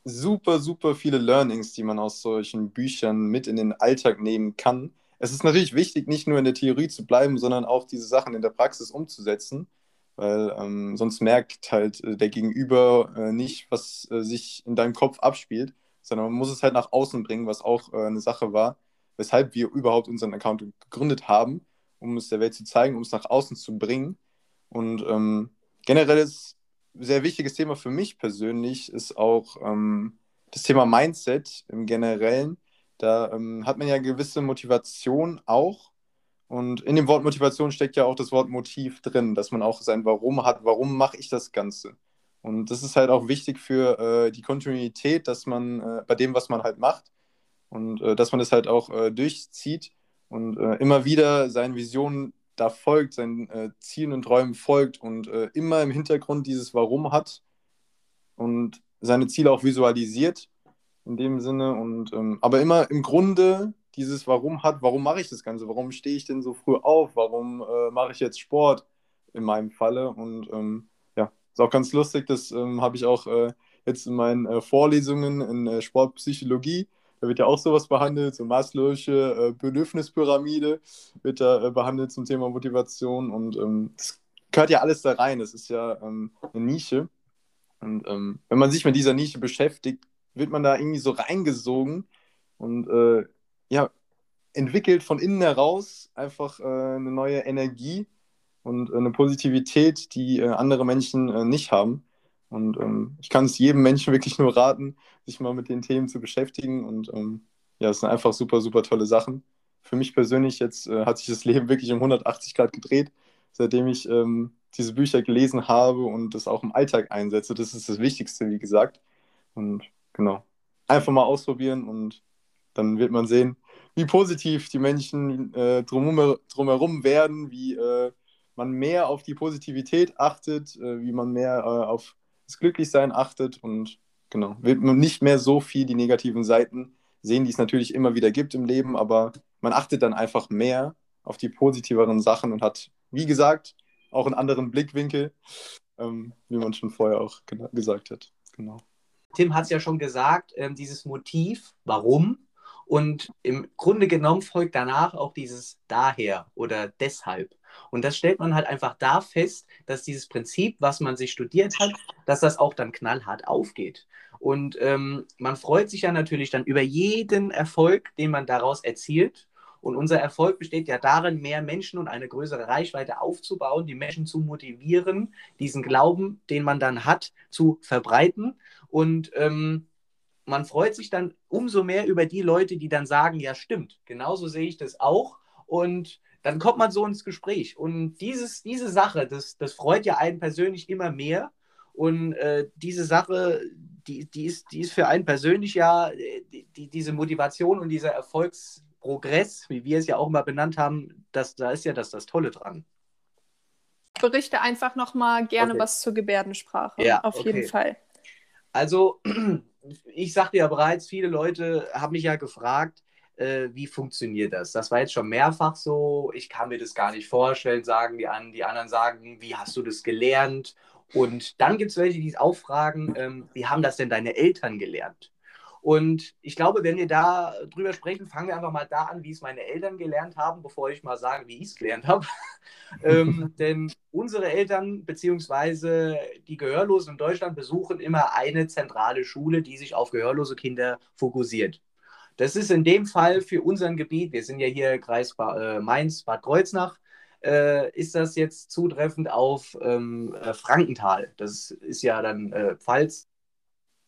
super, super viele Learnings, die man aus solchen Büchern mit in den Alltag nehmen kann. Es ist natürlich wichtig, nicht nur in der Theorie zu bleiben, sondern auch diese Sachen in der Praxis umzusetzen, weil ähm, sonst merkt halt äh, der Gegenüber äh, nicht, was äh, sich in deinem Kopf abspielt, sondern man muss es halt nach außen bringen, was auch äh, eine Sache war, weshalb wir überhaupt unseren Account gegründet haben, um es der Welt zu zeigen, um es nach außen zu bringen. Und ähm, generell ist sehr wichtiges Thema für mich persönlich ist auch ähm, das Thema Mindset im Generellen. Da ähm, hat man ja gewisse Motivation auch. Und in dem Wort Motivation steckt ja auch das Wort Motiv drin, dass man auch sein Warum hat. Warum mache ich das Ganze? Und das ist halt auch wichtig für äh, die Kontinuität, dass man äh, bei dem, was man halt macht, und äh, dass man das halt auch äh, durchzieht und äh, immer wieder seinen Visionen da folgt, seinen äh, Zielen und Träumen folgt und äh, immer im Hintergrund dieses Warum hat und seine Ziele auch visualisiert in dem Sinne und ähm, aber immer im Grunde dieses Warum hat, warum mache ich das Ganze, warum stehe ich denn so früh auf, warum äh, mache ich jetzt Sport, in meinem Falle. Und ähm, ja, ist auch ganz lustig, das ähm, habe ich auch äh, jetzt in meinen äh, Vorlesungen in äh, Sportpsychologie. Da wird ja auch sowas behandelt, so Maslow'sche äh, Bedürfnispyramide wird da äh, behandelt zum Thema Motivation und ähm, das gehört ja alles da rein. Das ist ja ähm, eine Nische. Und ähm, wenn man sich mit dieser Nische beschäftigt, wird man da irgendwie so reingesogen und äh, ja, entwickelt von innen heraus einfach äh, eine neue Energie und äh, eine Positivität, die äh, andere Menschen äh, nicht haben. Und ähm, ich kann es jedem Menschen wirklich nur raten, sich mal mit den Themen zu beschäftigen. Und ähm, ja, es sind einfach super, super tolle Sachen. Für mich persönlich jetzt äh, hat sich das Leben wirklich um 180 Grad gedreht, seitdem ich ähm, diese Bücher gelesen habe und das auch im Alltag einsetze. Das ist das Wichtigste, wie gesagt. Und genau, einfach mal ausprobieren und dann wird man sehen, wie positiv die Menschen äh, drumherum, drumherum werden, wie äh, man mehr auf die Positivität achtet, äh, wie man mehr äh, auf das Glücklichsein achtet und genau, wird man nicht mehr so viel die negativen Seiten sehen, die es natürlich immer wieder gibt im Leben, aber man achtet dann einfach mehr auf die positiveren Sachen und hat, wie gesagt, auch einen anderen Blickwinkel, ähm, wie man schon vorher auch gesagt hat. Genau. Tim hat es ja schon gesagt, ähm, dieses Motiv, warum, und im Grunde genommen folgt danach auch dieses daher oder deshalb. Und das stellt man halt einfach da fest, dass dieses Prinzip, was man sich studiert hat, dass das auch dann knallhart aufgeht. Und ähm, man freut sich ja natürlich dann über jeden Erfolg, den man daraus erzielt. Und unser Erfolg besteht ja darin, mehr Menschen und eine größere Reichweite aufzubauen, die Menschen zu motivieren, diesen Glauben, den man dann hat, zu verbreiten. Und ähm, man freut sich dann umso mehr über die Leute, die dann sagen, ja stimmt, genauso sehe ich das auch. Und dann kommt man so ins Gespräch. Und dieses, diese Sache, das, das freut ja einen persönlich immer mehr. Und äh, diese Sache, die, die, ist, die ist für einen persönlich ja, die, die, diese Motivation und dieser Erfolgsprogress, wie wir es ja auch immer benannt haben, das, da ist ja das, das Tolle dran. Berichte einfach nochmal gerne okay. was zur Gebärdensprache. Ja, auf okay. jeden Fall. Also, ich sagte ja bereits, viele Leute haben mich ja gefragt, äh, wie funktioniert das? Das war jetzt schon mehrfach so. Ich kann mir das gar nicht vorstellen, sagen die anderen. Die anderen sagen, wie hast du das gelernt? Und dann gibt es welche, die auch fragen, ähm, wie haben das denn deine Eltern gelernt? Und ich glaube, wenn wir da drüber sprechen, fangen wir einfach mal da an, wie es meine Eltern gelernt haben, bevor ich mal sage, wie ich es gelernt habe. ähm, denn unsere Eltern bzw. die Gehörlosen in Deutschland besuchen immer eine zentrale Schule, die sich auf gehörlose Kinder fokussiert. Das ist in dem Fall für unseren Gebiet, wir sind ja hier Kreis äh, Mainz, Bad Kreuznach, äh, ist das jetzt zutreffend auf ähm, äh, Frankenthal. Das ist ja dann äh, Pfalz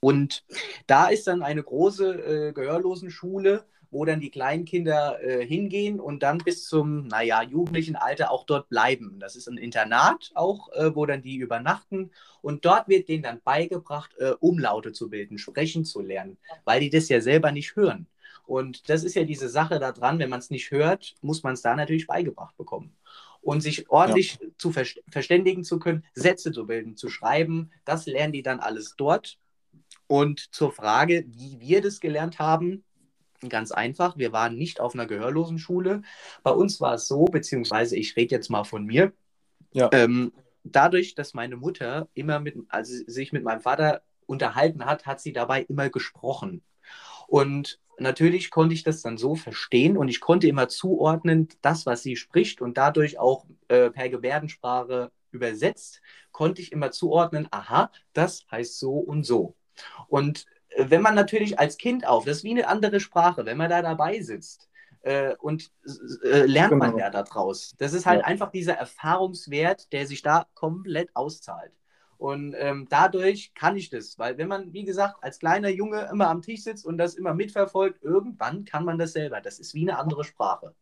und da ist dann eine große äh, Gehörlosenschule, wo dann die Kleinkinder äh, hingehen und dann bis zum, naja, jugendlichen Alter auch dort bleiben. Das ist ein Internat auch, wo dann die übernachten und dort wird denen dann beigebracht, Umlaute zu bilden, sprechen zu lernen, weil die das ja selber nicht hören. Und das ist ja diese Sache da dran, wenn man es nicht hört, muss man es da natürlich beigebracht bekommen. Und sich ordentlich ja. zu ver verständigen zu können, Sätze zu bilden, zu schreiben, das lernen die dann alles dort und zur Frage, wie wir das gelernt haben, ganz einfach, wir waren nicht auf einer Gehörlosenschule. Bei uns war es so, beziehungsweise ich rede jetzt mal von mir. Ja. Ähm, dadurch, dass meine Mutter immer mit, also sich mit meinem Vater unterhalten hat, hat sie dabei immer gesprochen. Und natürlich konnte ich das dann so verstehen und ich konnte immer zuordnen, das, was sie spricht und dadurch auch äh, per Gebärdensprache übersetzt, konnte ich immer zuordnen, aha, das heißt so und so. Und äh, wenn man natürlich als Kind auf, das ist wie eine andere Sprache, wenn man da dabei sitzt äh, und äh, lernt genau. man ja daraus. Das ist halt ja. einfach dieser Erfahrungswert, der sich da komplett auszahlt. Und ähm, dadurch kann ich das, weil wenn man, wie gesagt, als kleiner Junge immer am Tisch sitzt und das immer mitverfolgt, irgendwann kann man das selber. Das ist wie eine andere Sprache.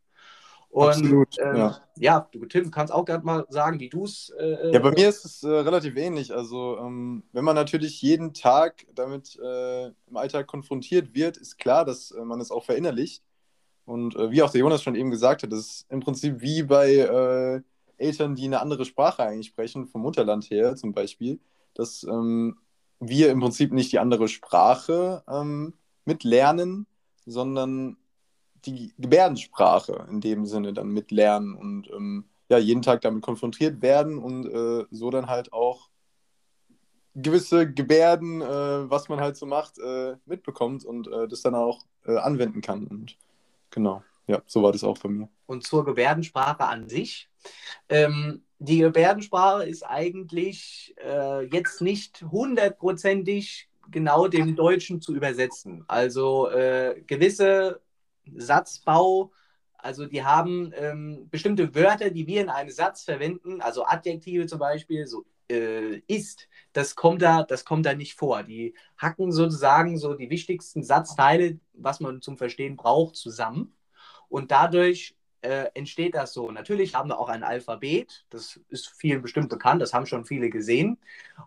Und, Absolut, ähm, ja. ja. du Tim kannst auch gerade mal sagen, wie du es. Äh, ja, bei mir ist es äh, relativ ähnlich. Also, ähm, wenn man natürlich jeden Tag damit äh, im Alltag konfrontiert wird, ist klar, dass äh, man es auch verinnerlicht. Und äh, wie auch der Jonas schon eben gesagt hat, das ist im Prinzip wie bei äh, Eltern, die eine andere Sprache eigentlich sprechen, vom Mutterland her zum Beispiel, dass ähm, wir im Prinzip nicht die andere Sprache ähm, mitlernen, sondern die Gebärdensprache in dem Sinne dann mitlernen und ähm, ja, jeden Tag damit konfrontiert werden und äh, so dann halt auch gewisse Gebärden, äh, was man halt so macht, äh, mitbekommt und äh, das dann auch äh, anwenden kann. Und genau, ja, so war das auch bei mir. Und zur Gebärdensprache an sich. Ähm, die Gebärdensprache ist eigentlich äh, jetzt nicht hundertprozentig genau dem Deutschen zu übersetzen. Also äh, gewisse Satzbau, also die haben ähm, bestimmte Wörter, die wir in einem Satz verwenden, also Adjektive zum Beispiel, so äh, ist, das kommt da, das kommt da nicht vor. Die hacken sozusagen so die wichtigsten Satzteile, was man zum Verstehen braucht, zusammen. Und dadurch äh, entsteht das so. Natürlich haben wir auch ein Alphabet, das ist vielen bestimmt bekannt, das haben schon viele gesehen.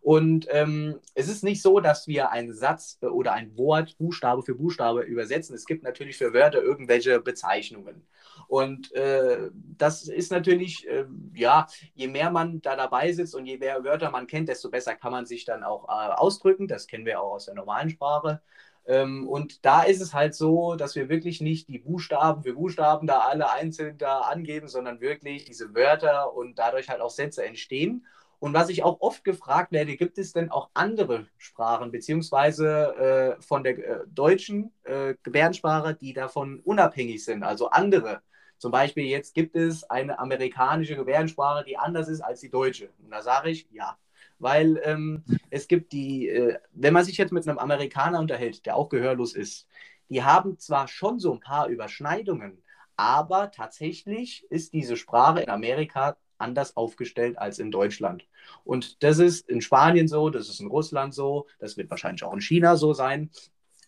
Und ähm, es ist nicht so, dass wir einen Satz äh, oder ein Wort Buchstabe für Buchstabe übersetzen. Es gibt natürlich für Wörter irgendwelche Bezeichnungen. Und äh, das ist natürlich, äh, ja, je mehr man da dabei sitzt und je mehr Wörter man kennt, desto besser kann man sich dann auch äh, ausdrücken. Das kennen wir auch aus der normalen Sprache. Ähm, und da ist es halt so, dass wir wirklich nicht die Buchstaben für Buchstaben da alle einzeln da angeben, sondern wirklich diese Wörter und dadurch halt auch Sätze entstehen. Und was ich auch oft gefragt werde, gibt es denn auch andere Sprachen, beziehungsweise äh, von der äh, deutschen äh, Gebärdensprache, die davon unabhängig sind, also andere? Zum Beispiel jetzt gibt es eine amerikanische Gebärdensprache, die anders ist als die deutsche. Und da sage ich, ja, weil ähm, es gibt die, äh, wenn man sich jetzt mit einem Amerikaner unterhält, der auch gehörlos ist, die haben zwar schon so ein paar Überschneidungen, aber tatsächlich ist diese Sprache in Amerika anders aufgestellt als in Deutschland. Und das ist in Spanien so, das ist in Russland so, das wird wahrscheinlich auch in China so sein.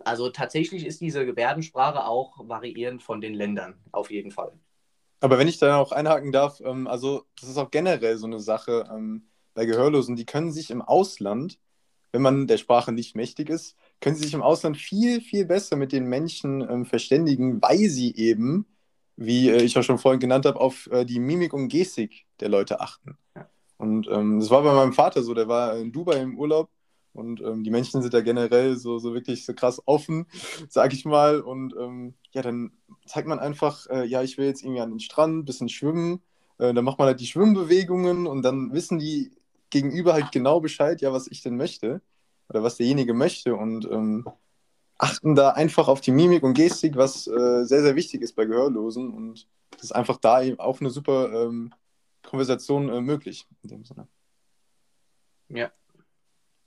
Also tatsächlich ist diese Gebärdensprache auch variierend von den Ländern, auf jeden Fall. Aber wenn ich da auch einhaken darf, ähm, also das ist auch generell so eine Sache. Bei Gehörlosen, die können sich im Ausland, wenn man der Sprache nicht mächtig ist, können sie sich im Ausland viel, viel besser mit den Menschen ähm, verständigen, weil sie eben, wie äh, ich ja schon vorhin genannt habe, auf äh, die Mimik und Gestik der Leute achten. Ja. Und ähm, das war bei meinem Vater so, der war in Dubai im Urlaub und ähm, die Menschen sind da generell so, so wirklich so krass offen, sag ich mal. Und ähm, ja, dann zeigt man einfach, äh, ja, ich will jetzt irgendwie an den Strand, ein bisschen schwimmen. Äh, dann macht man halt die Schwimmbewegungen und dann wissen die Gegenüber halt genau Bescheid, ja, was ich denn möchte oder was derjenige möchte und ähm, achten da einfach auf die Mimik und Gestik, was äh, sehr, sehr wichtig ist bei Gehörlosen und das ist einfach da eben auch eine super ähm, Konversation äh, möglich in dem Sinne. Ja.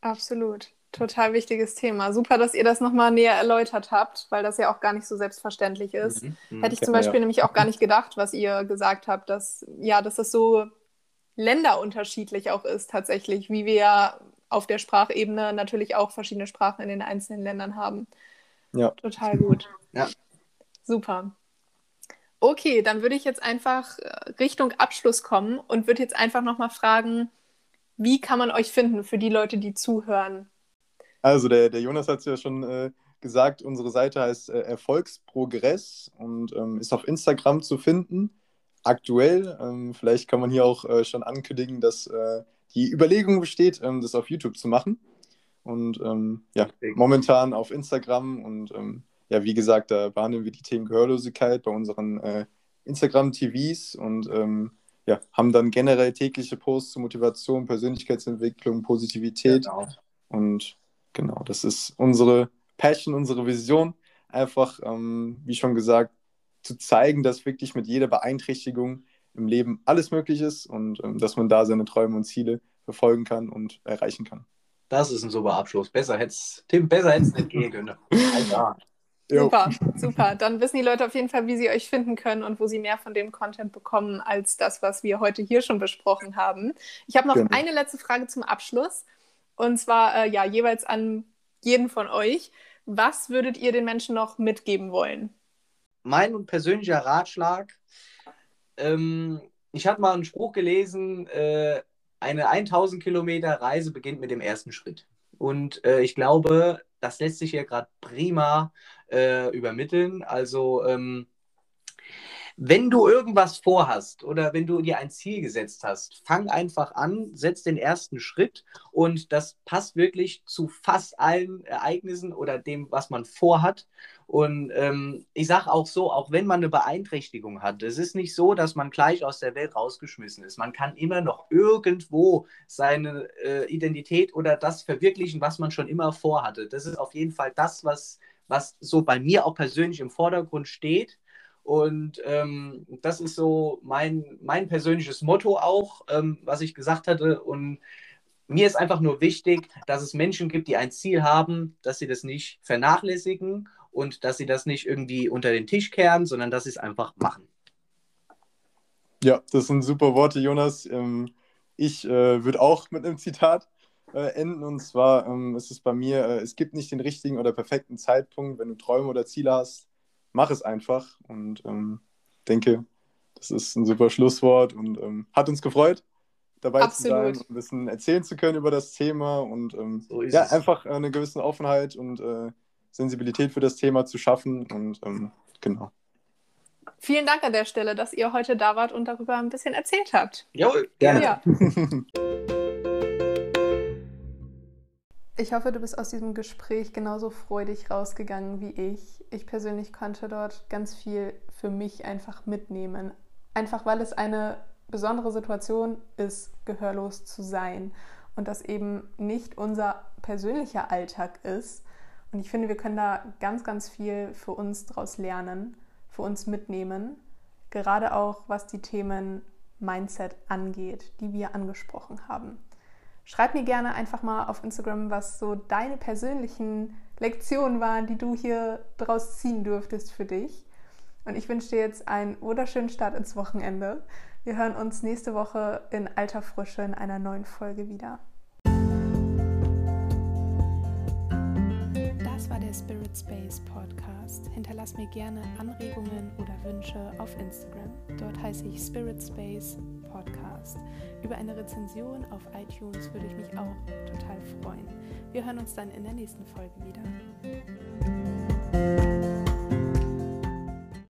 Absolut. Total wichtiges Thema. Super, dass ihr das nochmal näher erläutert habt, weil das ja auch gar nicht so selbstverständlich ist. Mhm, mhm. Hätte ich zum Beispiel ja. nämlich auch gar nicht gedacht, was ihr gesagt habt, dass ja, dass das so länderunterschiedlich auch ist tatsächlich, wie wir auf der Sprachebene natürlich auch verschiedene Sprachen in den einzelnen Ländern haben. Ja. Total gut. Ja. Super. Okay, dann würde ich jetzt einfach äh, Richtung Abschluss kommen und würde jetzt einfach nochmal fragen, wie kann man euch finden für die Leute, die zuhören? Also der, der Jonas hat es ja schon äh, gesagt, unsere Seite heißt äh, Erfolgsprogress und ähm, ist auf Instagram zu finden aktuell. Ähm, vielleicht kann man hier auch äh, schon ankündigen, dass äh, die Überlegung besteht, ähm, das auf YouTube zu machen. Und ähm, ja, momentan auf Instagram und ähm, ja, wie gesagt, da behandeln wir die Themen Gehörlosigkeit bei unseren äh, Instagram-TVs und ähm, ja, haben dann generell tägliche Posts zur Motivation, Persönlichkeitsentwicklung, Positivität. Genau. Und genau, das ist unsere Passion, unsere Vision. Einfach, ähm, wie schon gesagt, zu zeigen, dass wirklich mit jeder Beeinträchtigung im Leben alles möglich ist und ähm, dass man da seine Träume und Ziele verfolgen kann und erreichen kann. Das ist ein super Abschluss. Besser hätte Tim, besser hätte es nicht gehen können. Super, super. Dann wissen die Leute auf jeden Fall, wie sie euch finden können und wo sie mehr von dem Content bekommen, als das, was wir heute hier schon besprochen haben. Ich habe noch genau. eine letzte Frage zum Abschluss. Und zwar, äh, ja, jeweils an jeden von euch. Was würdet ihr den Menschen noch mitgeben wollen? Mein persönlicher Ratschlag, ähm, ich habe mal einen Spruch gelesen, äh, eine 1000 Kilometer Reise beginnt mit dem ersten Schritt. Und äh, ich glaube, das lässt sich hier gerade prima äh, übermitteln. Also ähm, wenn du irgendwas vorhast oder wenn du dir ein Ziel gesetzt hast, fang einfach an, setz den ersten Schritt und das passt wirklich zu fast allen Ereignissen oder dem, was man vorhat. Und ähm, ich sage auch so, auch wenn man eine Beeinträchtigung hat, es ist nicht so, dass man gleich aus der Welt rausgeschmissen ist. Man kann immer noch irgendwo seine äh, Identität oder das verwirklichen, was man schon immer vorhatte. Das ist auf jeden Fall das, was, was so bei mir auch persönlich im Vordergrund steht. Und ähm, das ist so mein, mein persönliches Motto auch, ähm, was ich gesagt hatte. Und mir ist einfach nur wichtig, dass es Menschen gibt, die ein Ziel haben, dass sie das nicht vernachlässigen und dass sie das nicht irgendwie unter den Tisch kehren, sondern dass sie es einfach machen. Ja, das sind super Worte, Jonas. Ähm, ich äh, würde auch mit einem Zitat äh, enden und zwar ähm, ist es bei mir, äh, es gibt nicht den richtigen oder perfekten Zeitpunkt, wenn du Träume oder Ziele hast, mach es einfach und ähm, denke, das ist ein super Schlusswort und ähm, hat uns gefreut, dabei Absolut. zu sein und ein bisschen erzählen zu können über das Thema und ähm, so ja, es. einfach eine gewisse Offenheit und äh, Sensibilität für das Thema zu schaffen und ähm, genau. Vielen Dank an der Stelle, dass ihr heute da wart und darüber ein bisschen erzählt habt. Jawohl, gerne. Ja. Ich hoffe, du bist aus diesem Gespräch genauso freudig rausgegangen wie ich. Ich persönlich konnte dort ganz viel für mich einfach mitnehmen. Einfach weil es eine besondere Situation ist, gehörlos zu sein und das eben nicht unser persönlicher Alltag ist. Und ich finde, wir können da ganz, ganz viel für uns daraus lernen, für uns mitnehmen, gerade auch was die Themen Mindset angeht, die wir angesprochen haben. Schreib mir gerne einfach mal auf Instagram, was so deine persönlichen Lektionen waren, die du hier draus ziehen durftest für dich. Und ich wünsche dir jetzt einen wunderschönen Start ins Wochenende. Wir hören uns nächste Woche in alter Frische in einer neuen Folge wieder. War der Spirit Space Podcast. Hinterlass mir gerne Anregungen oder Wünsche auf Instagram. Dort heiße ich Spirit Space Podcast. Über eine Rezension auf iTunes würde ich mich auch total freuen. Wir hören uns dann in der nächsten Folge wieder.